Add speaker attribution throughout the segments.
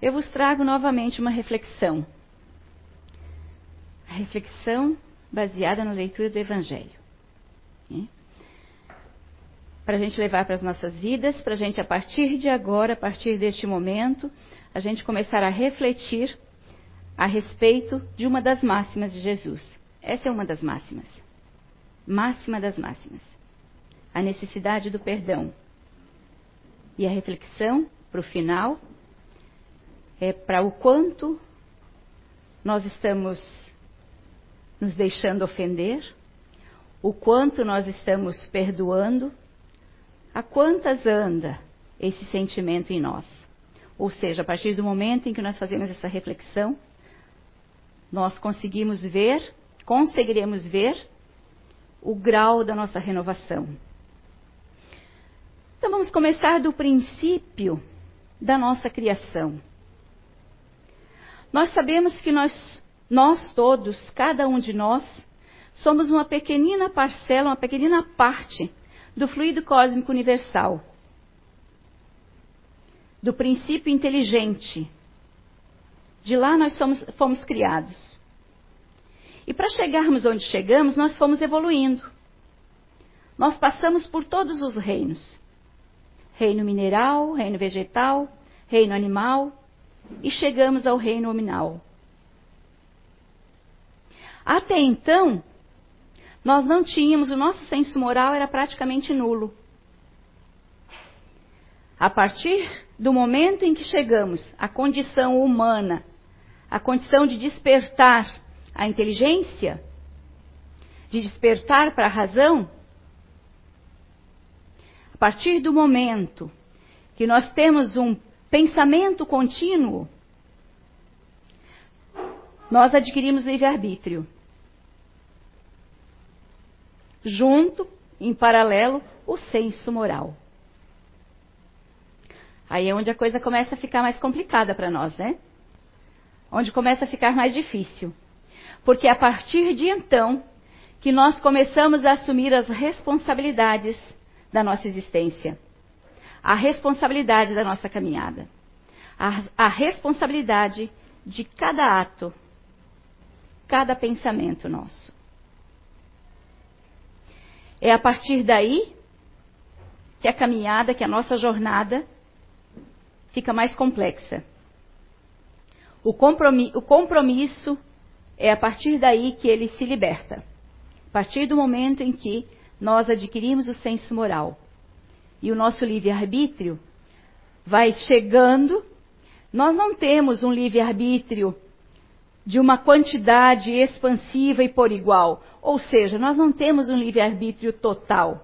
Speaker 1: eu vos trago novamente uma reflexão. A reflexão baseada na leitura do Evangelho. Né? Para a gente levar para as nossas vidas, para a gente, a partir de agora, a partir deste momento, a gente começar a refletir a respeito de uma das máximas de Jesus. Essa é uma das máximas. Máxima das máximas. A necessidade do perdão. E a reflexão, para o final, é para o quanto nós estamos nos deixando ofender, o quanto nós estamos perdoando, a quantas anda esse sentimento em nós. Ou seja, a partir do momento em que nós fazemos essa reflexão, nós conseguimos ver, conseguiremos ver o grau da nossa renovação. Então vamos começar do princípio da nossa criação. Nós sabemos que nós, nós todos, cada um de nós, somos uma pequenina parcela, uma pequenina parte do fluido cósmico universal, do princípio inteligente. De lá nós somos, fomos criados. E para chegarmos onde chegamos, nós fomos evoluindo. Nós passamos por todos os reinos: reino mineral, reino vegetal, reino animal, e chegamos ao reino nominal. Até então, nós não tínhamos, o nosso senso moral era praticamente nulo. A partir do momento em que chegamos à condição humana, à condição de despertar a inteligência, de despertar para a razão, a partir do momento que nós temos um pensamento contínuo, nós adquirimos livre-arbítrio. Junto, em paralelo, o senso moral. Aí é onde a coisa começa a ficar mais complicada para nós, né? Onde começa a ficar mais difícil. Porque é a partir de então que nós começamos a assumir as responsabilidades da nossa existência a responsabilidade da nossa caminhada, a, a responsabilidade de cada ato, cada pensamento nosso. É a partir daí que a caminhada, que a nossa jornada fica mais complexa. O compromisso, o compromisso é a partir daí que ele se liberta. A partir do momento em que nós adquirimos o senso moral e o nosso livre-arbítrio vai chegando, nós não temos um livre-arbítrio de uma quantidade expansiva e por igual. Ou seja, nós não temos um livre-arbítrio total.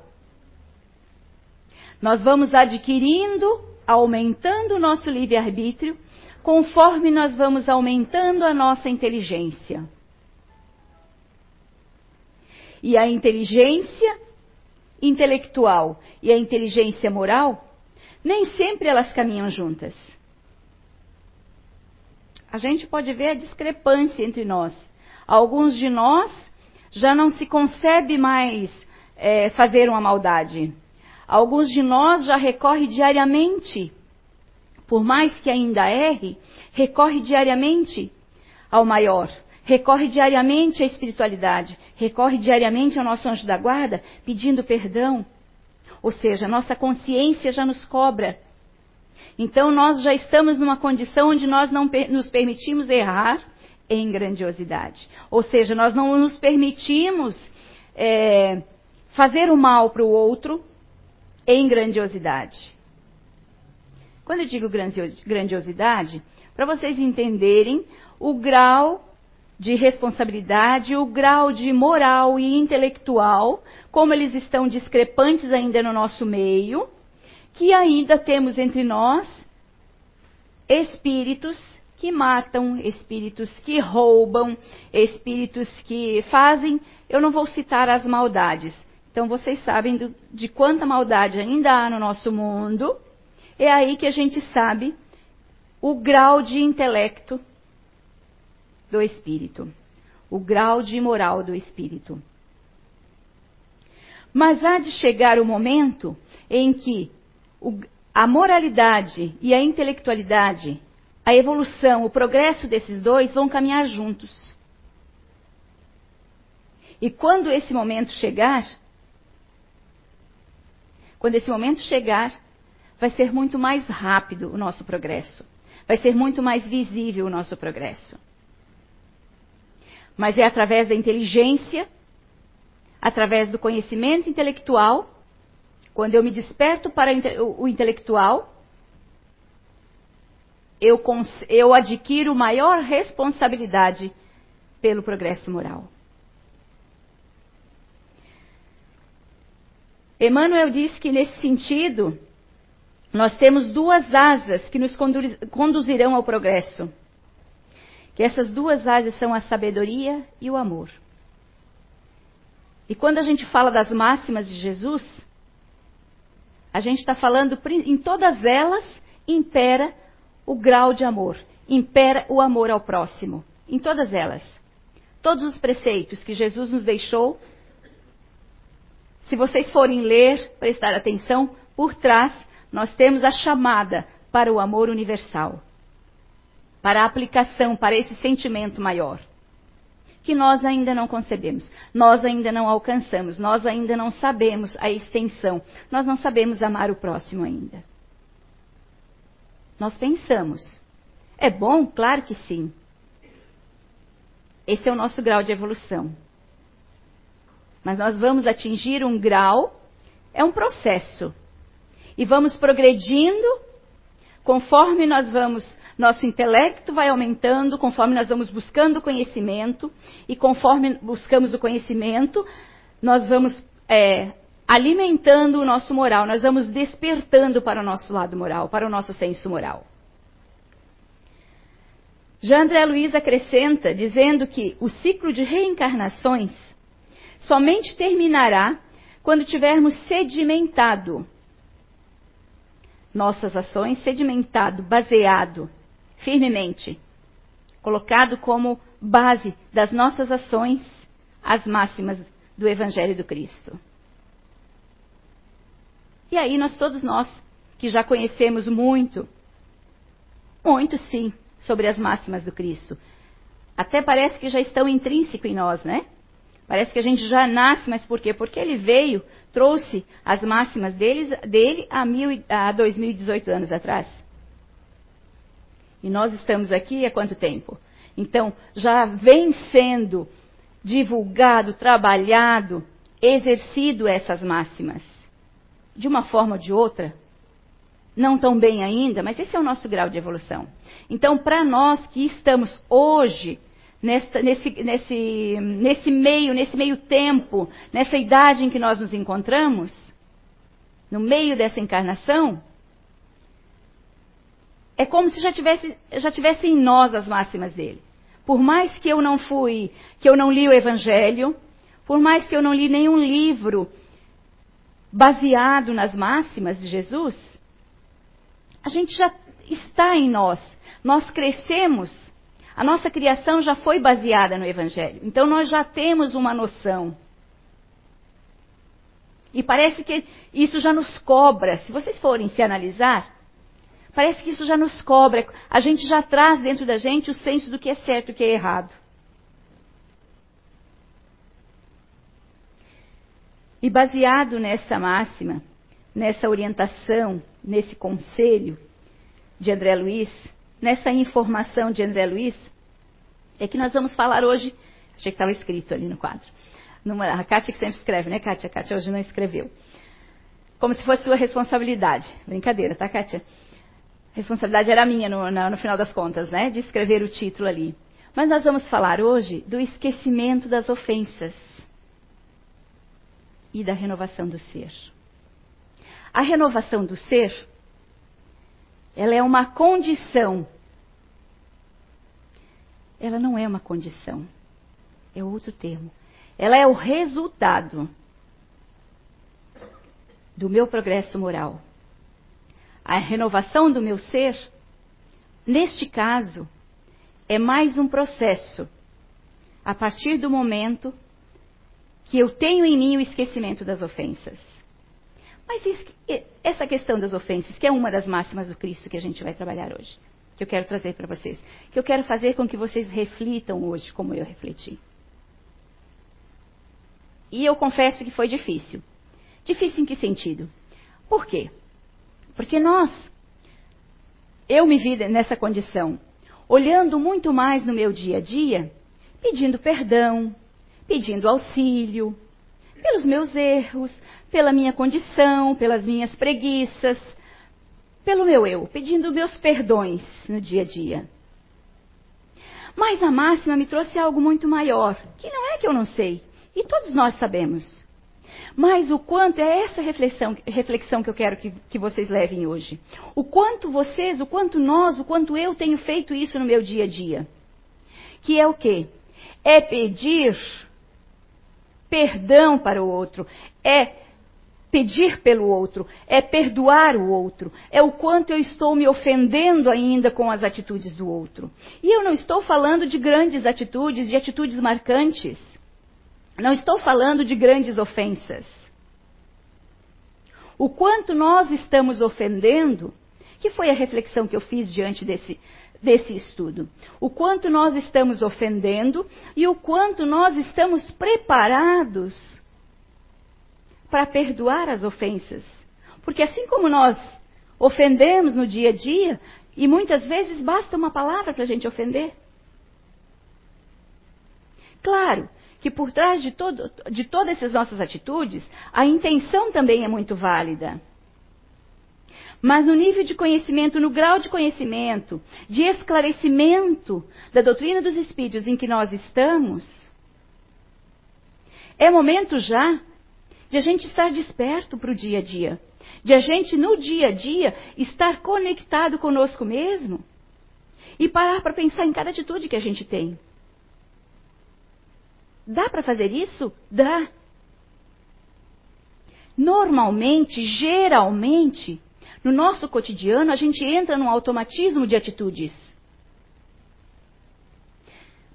Speaker 1: Nós vamos adquirindo, aumentando o nosso livre-arbítrio, conforme nós vamos aumentando a nossa inteligência. E a inteligência intelectual e a inteligência moral, nem sempre elas caminham juntas. A gente pode ver a discrepância entre nós. Alguns de nós já não se concebe mais é, fazer uma maldade. Alguns de nós já recorre diariamente, por mais que ainda erre, recorre diariamente ao maior recorre diariamente à espiritualidade, recorre diariamente ao nosso anjo da guarda pedindo perdão. Ou seja, nossa consciência já nos cobra. Então nós já estamos numa condição onde nós não nos permitimos errar em grandiosidade. Ou seja, nós não nos permitimos é, fazer o mal para o outro em grandiosidade. Quando eu digo grandiosidade, para vocês entenderem o grau de responsabilidade, o grau de moral e intelectual, como eles estão discrepantes ainda no nosso meio, que ainda temos entre nós espíritos que matam, espíritos que roubam, espíritos que fazem. Eu não vou citar as maldades. Então vocês sabem do, de quanta maldade ainda há no nosso mundo. É aí que a gente sabe o grau de intelecto do espírito, o grau de moral do espírito. Mas há de chegar o momento em que a moralidade e a intelectualidade a evolução, o progresso desses dois vão caminhar juntos. E quando esse momento chegar, quando esse momento chegar, vai ser muito mais rápido o nosso progresso. Vai ser muito mais visível o nosso progresso. Mas é através da inteligência, através do conhecimento intelectual, quando eu me desperto para o intelectual, eu, eu adquiro maior responsabilidade pelo progresso moral. Emmanuel diz que, nesse sentido, nós temos duas asas que nos conduzirão ao progresso. Que essas duas asas são a sabedoria e o amor. E quando a gente fala das máximas de Jesus, a gente está falando, em todas elas, impera o grau de amor, impera o amor ao próximo. Em todas elas. Todos os preceitos que Jesus nos deixou, se vocês forem ler, prestar atenção, por trás nós temos a chamada para o amor universal, para a aplicação, para esse sentimento maior, que nós ainda não concebemos, nós ainda não alcançamos, nós ainda não sabemos a extensão, nós não sabemos amar o próximo ainda. Nós pensamos. É bom? Claro que sim. Esse é o nosso grau de evolução. Mas nós vamos atingir um grau, é um processo. E vamos progredindo conforme nós vamos, nosso intelecto vai aumentando, conforme nós vamos buscando conhecimento, e conforme buscamos o conhecimento, nós vamos é, alimentando o nosso moral, nós vamos despertando para o nosso lado moral, para o nosso senso moral. Já André Luiz acrescenta, dizendo que o ciclo de reencarnações somente terminará quando tivermos sedimentado nossas ações, sedimentado, baseado firmemente, colocado como base das nossas ações as máximas do Evangelho do Cristo. E aí nós todos nós que já conhecemos muito, muito sim, sobre as máximas do Cristo. Até parece que já estão intrínseco em nós, né? Parece que a gente já nasce, mas por quê? Porque ele veio, trouxe as máximas deles, dele há, mil, há 2018 anos atrás. E nós estamos aqui há quanto tempo? Então, já vem sendo divulgado, trabalhado, exercido essas máximas de uma forma ou de outra, não tão bem ainda, mas esse é o nosso grau de evolução. Então, para nós que estamos hoje nesse, nesse, nesse meio, nesse meio tempo, nessa idade em que nós nos encontramos, no meio dessa encarnação, é como se já tivesse, já tivesse em nós as máximas dele. Por mais que eu não fui, que eu não li o Evangelho, por mais que eu não li nenhum livro baseado nas máximas de Jesus, a gente já está em nós. Nós crescemos, a nossa criação já foi baseada no Evangelho. Então nós já temos uma noção. E parece que isso já nos cobra. Se vocês forem se analisar, parece que isso já nos cobra. A gente já traz dentro da gente o senso do que é certo e o que é errado. E baseado nessa máxima, nessa orientação, nesse conselho de André Luiz, nessa informação de André Luiz, é que nós vamos falar hoje. Achei que estava escrito ali no quadro. Numa, a Kátia que sempre escreve, né, Kátia? A Kátia hoje não escreveu. Como se fosse sua responsabilidade. Brincadeira, tá, Kátia? Responsabilidade era minha no, no, no final das contas, né? De escrever o título ali. Mas nós vamos falar hoje do esquecimento das ofensas e da renovação do ser. A renovação do ser, ela é uma condição. Ela não é uma condição. É outro termo. Ela é o resultado do meu progresso moral. A renovação do meu ser, neste caso, é mais um processo. A partir do momento que eu tenho em mim o esquecimento das ofensas. Mas essa questão das ofensas, que é uma das máximas do Cristo que a gente vai trabalhar hoje. que eu quero trazer para vocês, que eu quero fazer com que vocês reflitam hoje, como eu refleti. E eu confesso que foi difícil. Difícil em que sentido? Por quê? Porque nós, eu me vi nessa condição, olhando muito mais no meu dia a dia, pedindo perdão, pedindo auxílio, pelos meus erros, pela minha condição, pelas minhas preguiças, pelo meu eu, pedindo meus perdões no dia a dia. Mas a máxima me trouxe algo muito maior, que não é que eu não sei, e todos nós sabemos. Mas o quanto, é essa reflexão, reflexão que eu quero que, que vocês levem hoje. O quanto vocês, o quanto nós, o quanto eu tenho feito isso no meu dia a dia. Que é o quê? É pedir perdão para o outro, é pedir pelo outro, é perdoar o outro, é o quanto eu estou me ofendendo ainda com as atitudes do outro. E eu não estou falando de grandes atitudes, de atitudes marcantes. Não estou falando de grandes ofensas. O quanto nós estamos ofendendo, que foi a reflexão que eu fiz diante desse, desse estudo. O quanto nós estamos ofendendo e o quanto nós estamos preparados para perdoar as ofensas. Porque assim como nós ofendemos no dia a dia, e muitas vezes basta uma palavra para a gente ofender. Claro que por trás de, todo, de todas essas nossas atitudes, a intenção também é muito válida. Mas no nível de conhecimento, no grau de conhecimento, de esclarecimento da doutrina dos espíritos em que nós estamos, é momento já de a gente estar desperto para o dia a dia. De a gente, no dia a dia, estar conectado conosco mesmo. E parar para pensar em cada atitude que a gente tem. Dá para fazer isso? Dá. Normalmente, geralmente, no nosso cotidiano, a gente entra num automatismo de atitudes.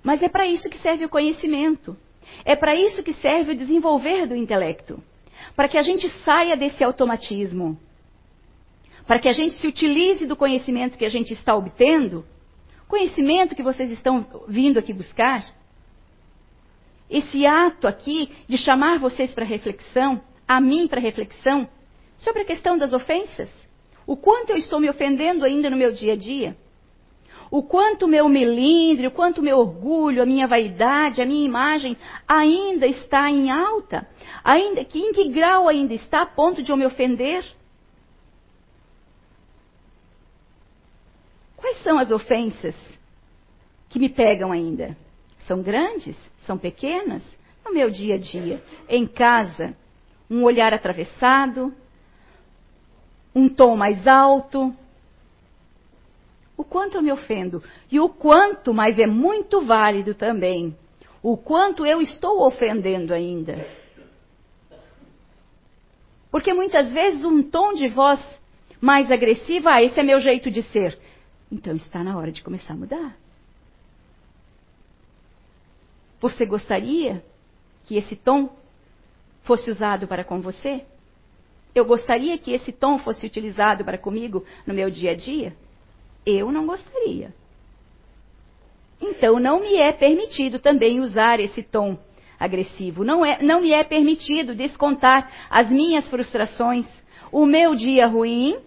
Speaker 1: Mas é para isso que serve o conhecimento. É para isso que serve o desenvolver do intelecto. Para que a gente saia desse automatismo. Para que a gente se utilize do conhecimento que a gente está obtendo. Conhecimento que vocês estão vindo aqui buscar esse ato aqui de chamar vocês para reflexão, a mim para reflexão, sobre a questão das ofensas. O quanto eu estou me ofendendo ainda no meu dia a dia. O quanto o meu melindre, o quanto o meu orgulho, a minha vaidade, a minha imagem ainda está em alta. Ainda, que, em que grau ainda está a ponto de eu me ofender? Quais são as ofensas que me pegam ainda? São grandes? São pequenas? No meu dia a dia, em casa, um olhar atravessado, um tom mais alto. O quanto eu me ofendo e o quanto, mas é muito válido também, o quanto eu estou ofendendo ainda. Porque muitas vezes um tom de voz mais agressivo, ah, esse é meu jeito de ser. Então está na hora de começar a mudar. Você gostaria que esse tom fosse usado para com você? Eu gostaria que esse tom fosse utilizado para comigo no meu dia a dia? Eu não gostaria. Então não me é permitido também usar esse tom agressivo. Não, é, não me é permitido descontar as minhas frustrações, o meu dia ruim,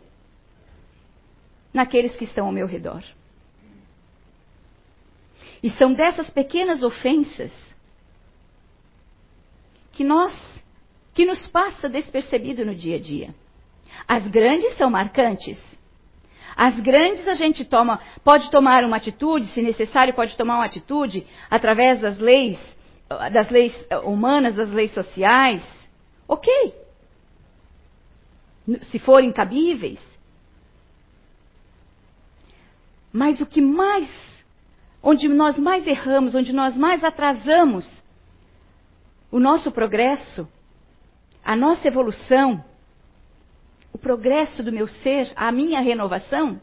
Speaker 1: naqueles que estão ao meu redor. E são dessas pequenas ofensas que nós, que nos passa despercebido no dia a dia. As grandes são marcantes. As grandes a gente toma, pode tomar uma atitude, se necessário, pode tomar uma atitude através das leis, das leis humanas, das leis sociais. Ok. Se forem cabíveis. Mas o que mais onde nós mais erramos, onde nós mais atrasamos o nosso progresso, a nossa evolução, o progresso do meu ser, a minha renovação,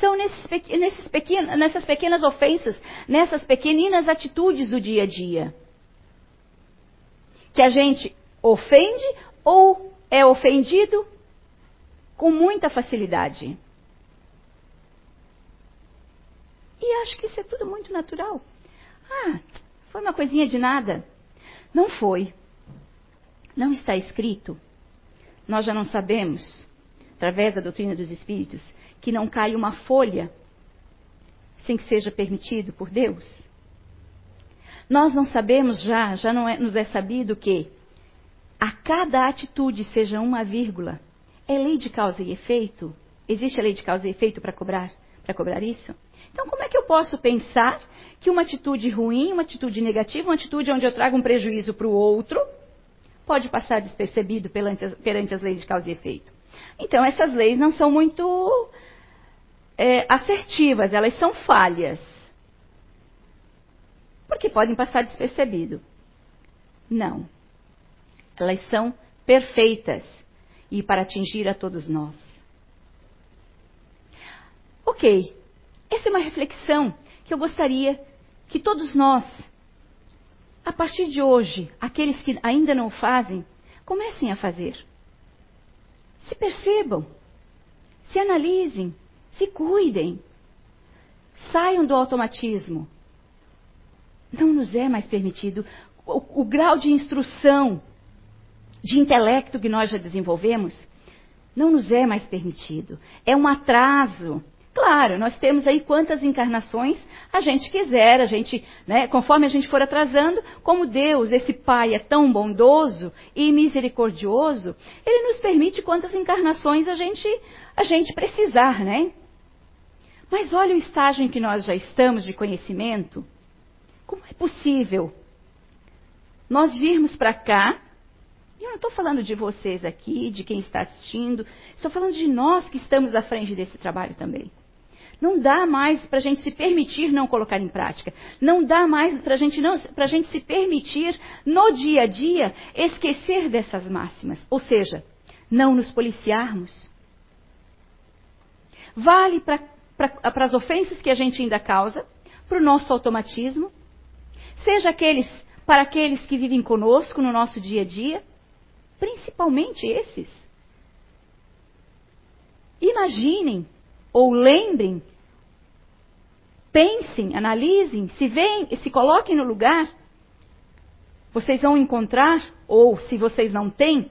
Speaker 1: são nesses, nesses nessas pequenas ofensas, nessas pequeninas atitudes do dia a dia. Que a gente ofende ou é ofendido com muita facilidade. Acha que isso é tudo muito natural. Ah, foi uma coisinha de nada. Não foi. Não está escrito. Nós já não sabemos, através da doutrina dos espíritos, que não cai uma folha sem que seja permitido por Deus. Nós não sabemos já, já não é, nos é sabido que a cada atitude seja uma vírgula. É lei de causa e efeito? Existe a lei de causa e efeito para cobrar, para cobrar isso? Então, como é que eu posso pensar que uma atitude ruim, uma atitude negativa, uma atitude onde eu trago um prejuízo para o outro, pode passar despercebido perante as, perante as leis de causa e efeito? Então, essas leis não são muito é, assertivas, elas são falhas. Porque podem passar despercebido. Não. Elas são perfeitas e para atingir a todos nós. Ok, essa é uma reflexão que eu gostaria que todos nós, a partir de hoje, aqueles que ainda não o fazem, comecem a fazer. Se percebam, se analisem, se cuidem, saiam do automatismo. Não nos é mais permitido. O, o grau de instrução, de intelecto que nós já desenvolvemos, não nos é mais permitido. É um atraso Claro, nós temos aí quantas encarnações a gente quiser, a gente, né, conforme a gente for atrasando, como Deus, esse Pai é tão bondoso e misericordioso, Ele nos permite quantas encarnações a gente, a gente precisar, né? Mas olha o estágio em que nós já estamos de conhecimento. Como é possível nós virmos para cá e eu não estou falando de vocês aqui, de quem está assistindo, estou falando de nós que estamos à frente desse trabalho também. Não dá mais para a gente se permitir não colocar em prática. Não dá mais para gente a gente se permitir, no dia a dia, esquecer dessas máximas. Ou seja, não nos policiarmos. Vale para as ofensas que a gente ainda causa, para o nosso automatismo, seja aqueles para aqueles que vivem conosco no nosso dia a dia, principalmente esses. Imaginem ou lembrem, pensem, analisem, se veem, se coloquem no lugar, vocês vão encontrar, ou se vocês não têm,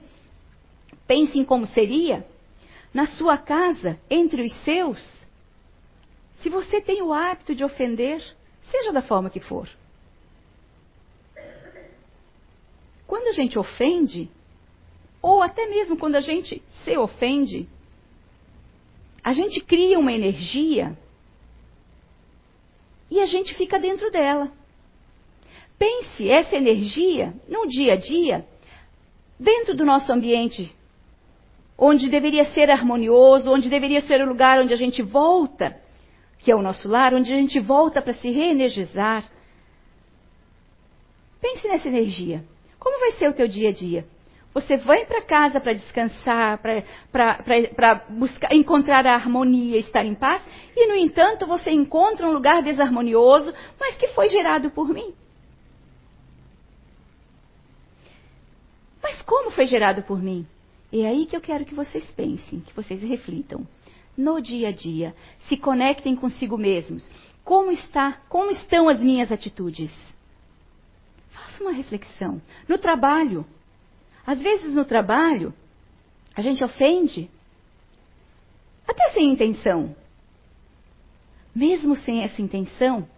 Speaker 1: pensem como seria na sua casa, entre os seus. Se você tem o hábito de ofender, seja da forma que for. Quando a gente ofende, ou até mesmo quando a gente se ofende, a gente cria uma energia e a gente fica dentro dela. Pense essa energia no dia a dia, dentro do nosso ambiente, onde deveria ser harmonioso, onde deveria ser o lugar onde a gente volta, que é o nosso lar, onde a gente volta para se reenergizar. Pense nessa energia. Como vai ser o teu dia a dia? Você vai para casa para descansar, para buscar encontrar a harmonia, estar em paz, e no entanto você encontra um lugar desarmonioso, mas que foi gerado por mim. Mas como foi gerado por mim? É aí que eu quero que vocês pensem, que vocês reflitam. No dia a dia, se conectem consigo mesmos. Como está, como estão as minhas atitudes? Faça uma reflexão. No trabalho, às vezes no trabalho, a gente ofende, até sem intenção. Mesmo sem essa intenção,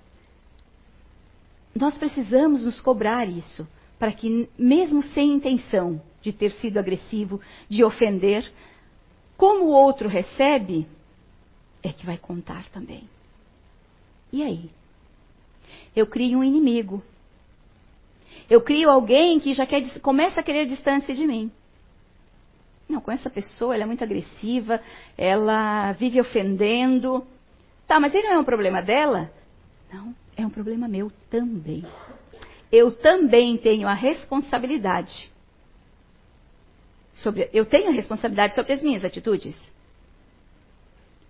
Speaker 1: nós precisamos nos cobrar isso, para que, mesmo sem intenção de ter sido agressivo, de ofender, como o outro recebe, é que vai contar também. E aí? Eu crio um inimigo eu crio alguém que já quer, começa a querer distância de mim. Não, com essa pessoa, ela é muito agressiva, ela vive ofendendo. Tá, mas ele não é um problema dela? Não, é um problema meu também. Eu também tenho a responsabilidade. Sobre, eu tenho a responsabilidade sobre as minhas atitudes.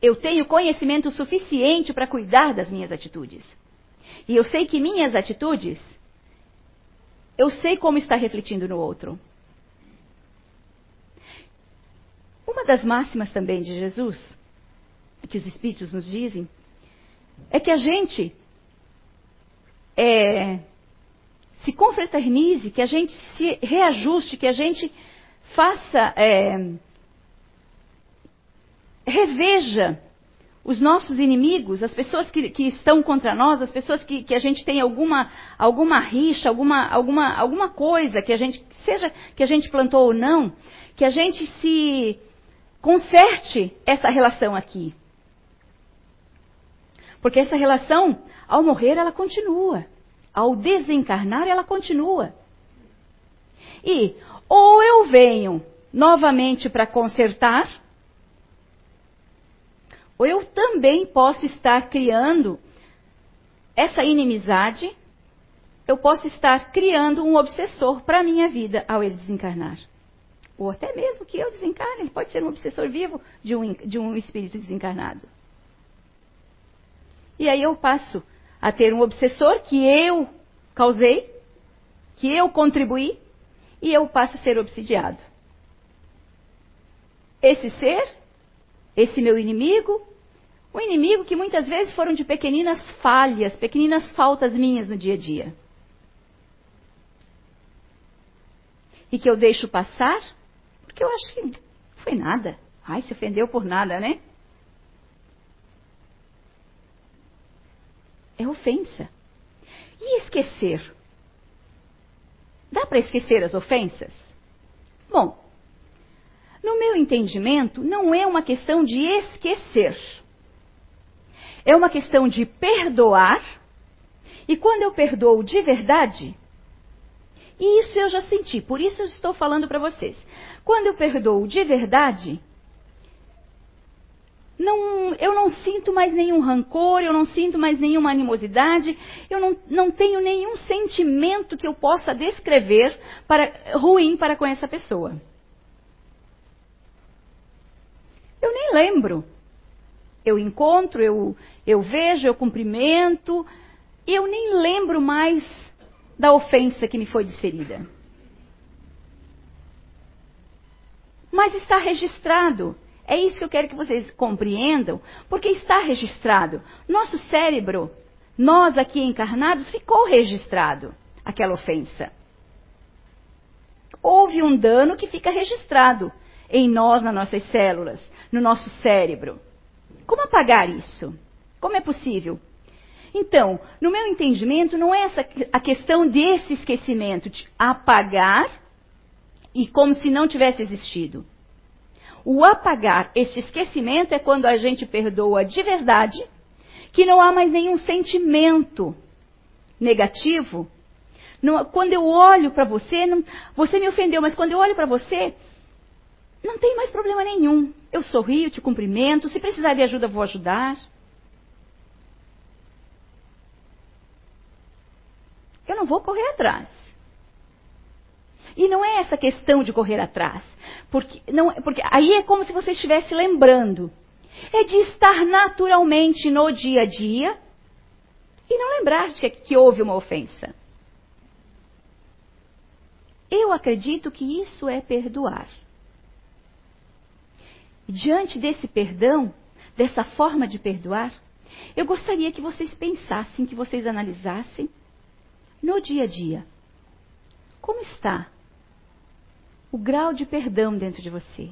Speaker 1: Eu tenho conhecimento suficiente para cuidar das minhas atitudes. E eu sei que minhas atitudes eu sei como está refletindo no outro. Uma das máximas também de Jesus, que os Espíritos nos dizem, é que a gente é, se confraternize, que a gente se reajuste, que a gente faça, é, reveja os nossos inimigos, as pessoas que, que, estão contra nós, as pessoas que, que, a gente tem alguma, alguma rixa, alguma, alguma, alguma coisa que a gente, seja que a gente plantou ou não, que a gente se conserte essa relação aqui. Porque essa relação, ao morrer, ela continua. Ao desencarnar, ela continua. E ou eu venho novamente para consertar, eu também posso estar criando essa inimizade, eu posso estar criando um obsessor para a minha vida ao ele desencarnar. Ou até mesmo que eu desencarne, ele pode ser um obsessor vivo de um, de um espírito desencarnado. E aí eu passo a ter um obsessor que eu causei, que eu contribuí, e eu passo a ser obsidiado. Esse ser, esse meu inimigo, o inimigo que muitas vezes foram de pequeninas falhas, pequeninas faltas minhas no dia a dia. E que eu deixo passar, porque eu acho que foi nada. Ai, se ofendeu por nada, né? É ofensa. E esquecer? Dá para esquecer as ofensas? Bom, no meu entendimento, não é uma questão de esquecer. É uma questão de perdoar. E quando eu perdoo de verdade, e isso eu já senti, por isso eu estou falando para vocês. Quando eu perdoo de verdade, não, eu não sinto mais nenhum rancor, eu não sinto mais nenhuma animosidade, eu não, não tenho nenhum sentimento que eu possa descrever para, ruim para com essa pessoa. Eu nem lembro. Eu encontro, eu, eu vejo, eu cumprimento, eu nem lembro mais da ofensa que me foi desferida. Mas está registrado. É isso que eu quero que vocês compreendam, porque está registrado. Nosso cérebro, nós aqui encarnados, ficou registrado aquela ofensa. Houve um dano que fica registrado em nós, nas nossas células, no nosso cérebro. Como apagar isso? Como é possível? Então, no meu entendimento, não é essa a questão desse esquecimento de apagar e como se não tivesse existido. O apagar este esquecimento é quando a gente perdoa de verdade, que não há mais nenhum sentimento negativo. Não, quando eu olho para você, não, você me ofendeu, mas quando eu olho para você, não tem mais problema nenhum. Eu sorrio, te cumprimento, se precisar de ajuda, vou ajudar. Eu não vou correr atrás. E não é essa questão de correr atrás. Porque, não, porque aí é como se você estivesse lembrando. É de estar naturalmente no dia a dia e não lembrar de que, que houve uma ofensa. Eu acredito que isso é perdoar. Diante desse perdão, dessa forma de perdoar, eu gostaria que vocês pensassem, que vocês analisassem no dia a dia. Como está o grau de perdão dentro de você.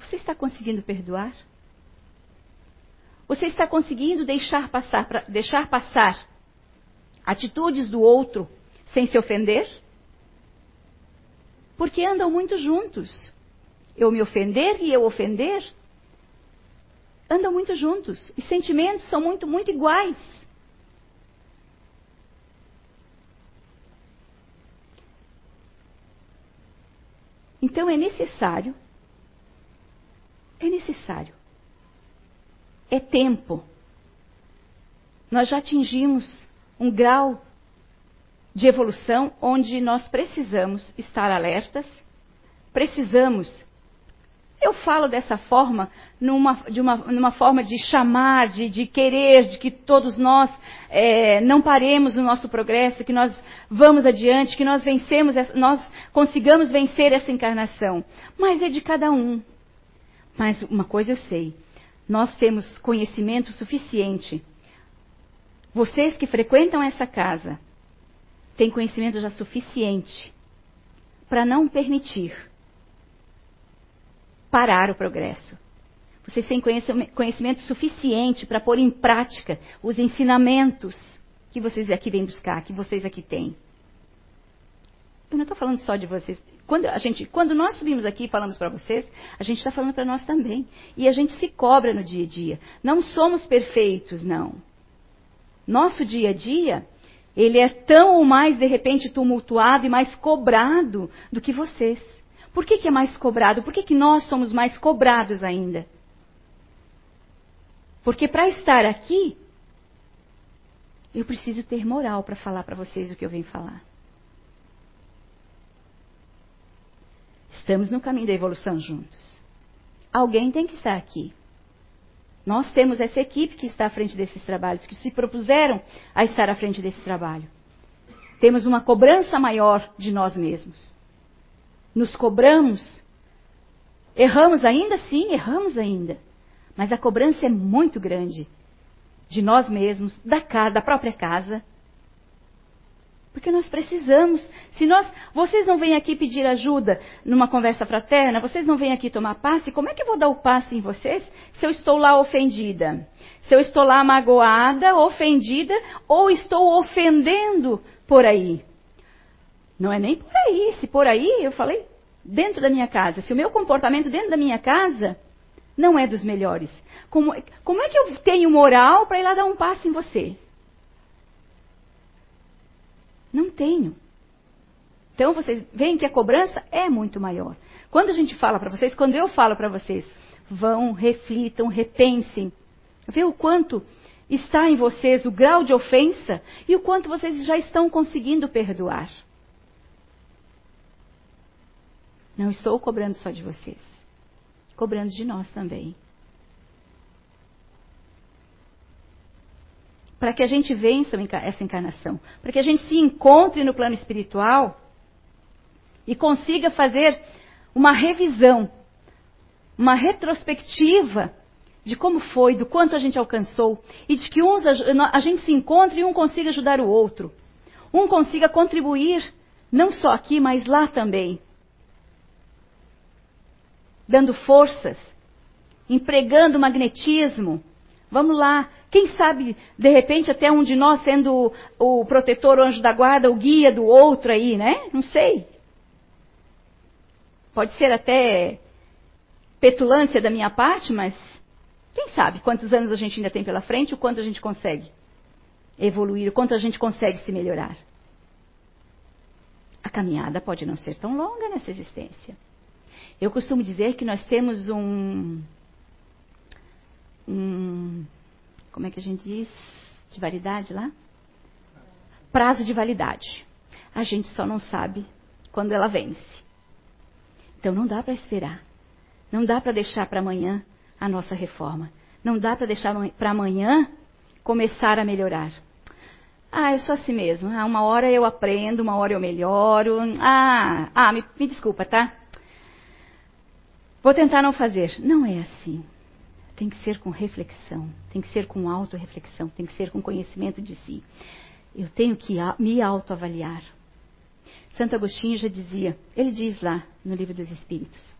Speaker 1: Você está conseguindo perdoar? Você está conseguindo deixar passar, pra, deixar passar atitudes do outro sem se ofender? Porque andam muito juntos. Eu me ofender e eu ofender andam muito juntos. Os sentimentos são muito, muito iguais. Então é necessário, é necessário, é tempo. Nós já atingimos um grau de evolução onde nós precisamos estar alertas, precisamos eu falo dessa forma, numa, de uma, numa forma de chamar, de, de, querer, de que todos nós é, não paremos no nosso progresso, que nós vamos adiante, que nós vencemos, nós consigamos vencer essa encarnação. Mas é de cada um. Mas uma coisa eu sei: nós temos conhecimento suficiente. Vocês que frequentam essa casa têm conhecimento já suficiente para não permitir parar o progresso. Vocês têm conhecimento suficiente para pôr em prática os ensinamentos que vocês aqui vêm buscar, que vocês aqui têm. Eu não estou falando só de vocês. Quando, a gente, quando nós subimos aqui e falamos para vocês, a gente está falando para nós também. E a gente se cobra no dia a dia. Não somos perfeitos, não. Nosso dia a dia, ele é tão ou mais, de repente, tumultuado e mais cobrado do que vocês. Por que, que é mais cobrado? Por que, que nós somos mais cobrados ainda? Porque para estar aqui, eu preciso ter moral para falar para vocês o que eu venho falar. Estamos no caminho da evolução juntos. Alguém tem que estar aqui. Nós temos essa equipe que está à frente desses trabalhos, que se propuseram a estar à frente desse trabalho. Temos uma cobrança maior de nós mesmos. Nos cobramos. Erramos ainda? Sim, erramos ainda. Mas a cobrança é muito grande de nós mesmos, da casa, da própria casa. Porque nós precisamos. Se nós, vocês não vêm aqui pedir ajuda numa conversa fraterna, vocês não vêm aqui tomar passe, como é que eu vou dar o passe em vocês se eu estou lá ofendida? Se eu estou lá magoada, ofendida, ou estou ofendendo por aí? Não é nem por aí. Se por aí, eu falei dentro da minha casa. Se o meu comportamento dentro da minha casa não é dos melhores. Como, como é que eu tenho moral para ir lá dar um passo em você? Não tenho. Então vocês veem que a cobrança é muito maior. Quando a gente fala para vocês, quando eu falo para vocês, vão, reflitam, repensem, vê o quanto está em vocês o grau de ofensa e o quanto vocês já estão conseguindo perdoar. Não estou cobrando só de vocês cobrando de nós também. Para que a gente vença essa encarnação, para que a gente se encontre no plano espiritual e consiga fazer uma revisão, uma retrospectiva de como foi, do quanto a gente alcançou e de que uns a gente se encontre e um consiga ajudar o outro. Um consiga contribuir, não só aqui, mas lá também dando forças, empregando magnetismo. Vamos lá. Quem sabe, de repente, até um de nós sendo o, protetor, o anjo da guarda, o guia do outro aí, né? Não sei. Pode ser até petulância da minha parte, mas quem sabe quantos anos a gente ainda tem pela frente, o quanto a gente consegue evoluir, o quanto a gente consegue se melhorar. A caminhada pode não ser tão longa nessa existência. Eu costumo dizer que nós temos um, um como é que a gente diz? De validade lá? Prazo de validade. A gente só não sabe quando ela vence. Então não dá para esperar. Não dá para deixar para amanhã a nossa reforma. Não dá para deixar para amanhã começar a melhorar. Ah, eu sou assim mesmo. Ah, uma hora eu aprendo, uma hora eu melhoro. Ah, ah me, me desculpa, tá? Vou tentar não fazer. Não é assim. Tem que ser com reflexão, tem que ser com autorreflexão, tem que ser com conhecimento de si. Eu tenho que me autoavaliar. Santo Agostinho já dizia, ele diz lá no Livro dos Espíritos,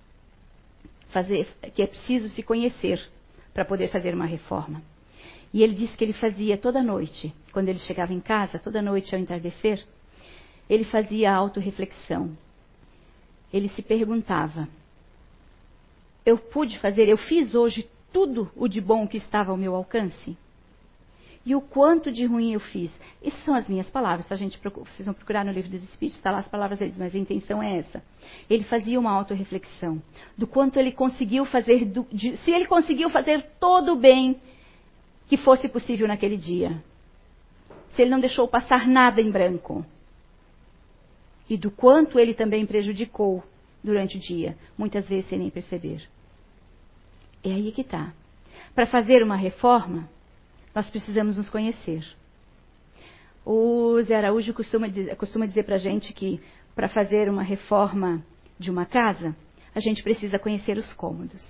Speaker 1: fazer, que é preciso se conhecer para poder fazer uma reforma. E ele disse que ele fazia toda noite, quando ele chegava em casa, toda noite ao entardecer, ele fazia autorreflexão. Ele se perguntava: eu pude fazer, eu fiz hoje tudo o de bom que estava ao meu alcance? E o quanto de ruim eu fiz? Essas são as minhas palavras, tá, gente? Vocês vão procurar no livro dos Espíritos, está lá as palavras deles, mas a intenção é essa. Ele fazia uma autorreflexão do quanto ele conseguiu fazer, do, de, se ele conseguiu fazer todo o bem que fosse possível naquele dia. Se ele não deixou passar nada em branco. E do quanto ele também prejudicou durante o dia, muitas vezes sem nem perceber. É aí que está. Para fazer uma reforma, nós precisamos nos conhecer. O Zé Araújo costuma dizer, costuma dizer para a gente que para fazer uma reforma de uma casa, a gente precisa conhecer os cômodos.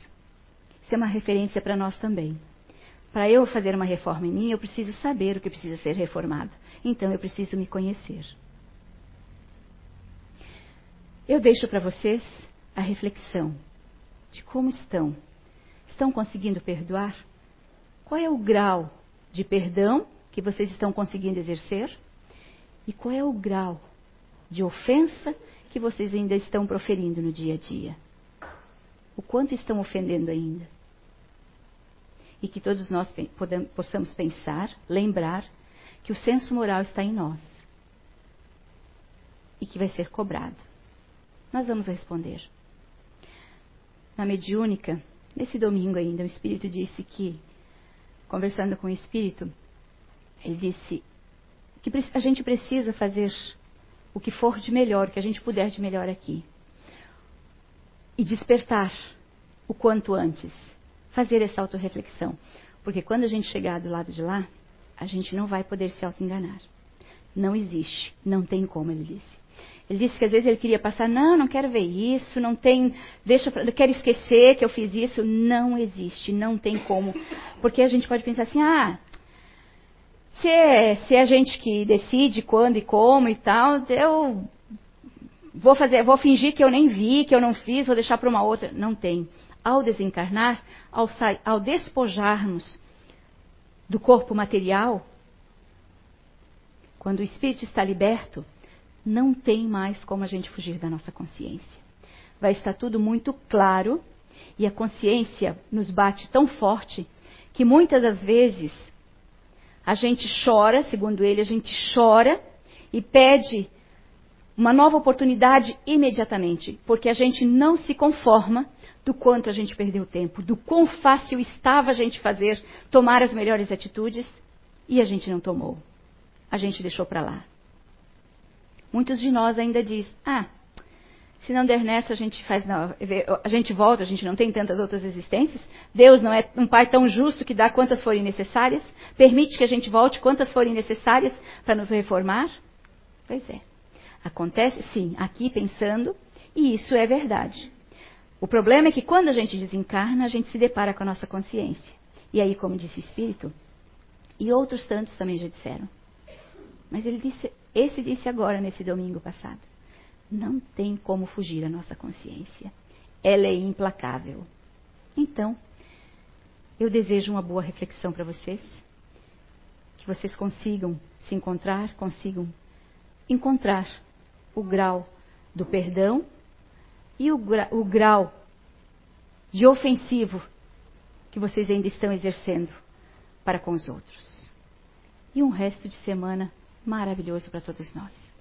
Speaker 1: Isso é uma referência para nós também. Para eu fazer uma reforma em mim, eu preciso saber o que precisa ser reformado. Então eu preciso me conhecer. Eu deixo para vocês a reflexão de como estão. Estão conseguindo perdoar? Qual é o grau de perdão que vocês estão conseguindo exercer? E qual é o grau de ofensa que vocês ainda estão proferindo no dia a dia? O quanto estão ofendendo ainda? E que todos nós possamos pensar, lembrar que o senso moral está em nós e que vai ser cobrado. Nós vamos responder. Na mediúnica, nesse domingo ainda, o Espírito disse que, conversando com o Espírito, ele disse que a gente precisa fazer o que for de melhor, o que a gente puder de melhor aqui. E despertar o quanto antes. Fazer essa autorreflexão. Porque quando a gente chegar do lado de lá, a gente não vai poder se auto-enganar. Não existe. Não tem como, ele disse. Ele disse que às vezes ele queria passar, não, não quero ver isso, não tem, deixa, quero esquecer que eu fiz isso. Não existe, não tem como. Porque a gente pode pensar assim, ah, se é, se é a gente que decide quando e como e tal, eu vou fazer, vou fingir que eu nem vi, que eu não fiz, vou deixar para uma outra. Não tem. Ao desencarnar, ao, ao despojarmos do corpo material, quando o espírito está liberto, não tem mais como a gente fugir da nossa consciência. Vai estar tudo muito claro e a consciência nos bate tão forte que muitas das vezes a gente chora, segundo ele, a gente chora e pede uma nova oportunidade imediatamente, porque a gente não se conforma do quanto a gente perdeu tempo, do quão fácil estava a gente fazer, tomar as melhores atitudes e a gente não tomou. A gente deixou para lá. Muitos de nós ainda diz: "Ah, se não der nessa, a gente faz não, a gente volta, a gente não tem tantas outras existências. Deus não é um pai tão justo que dá quantas forem necessárias, permite que a gente volte quantas forem necessárias para nos reformar?" Pois é. Acontece sim, aqui pensando, e isso é verdade. O problema é que quando a gente desencarna, a gente se depara com a nossa consciência. E aí, como disse o Espírito, e outros tantos também já disseram. Mas ele disse, esse disse agora, nesse domingo passado. Não tem como fugir a nossa consciência. Ela é implacável. Então, eu desejo uma boa reflexão para vocês. Que vocês consigam se encontrar, consigam encontrar o grau do perdão e o, gra o grau de ofensivo que vocês ainda estão exercendo para com os outros. E um resto de semana maravilhoso para todos nós.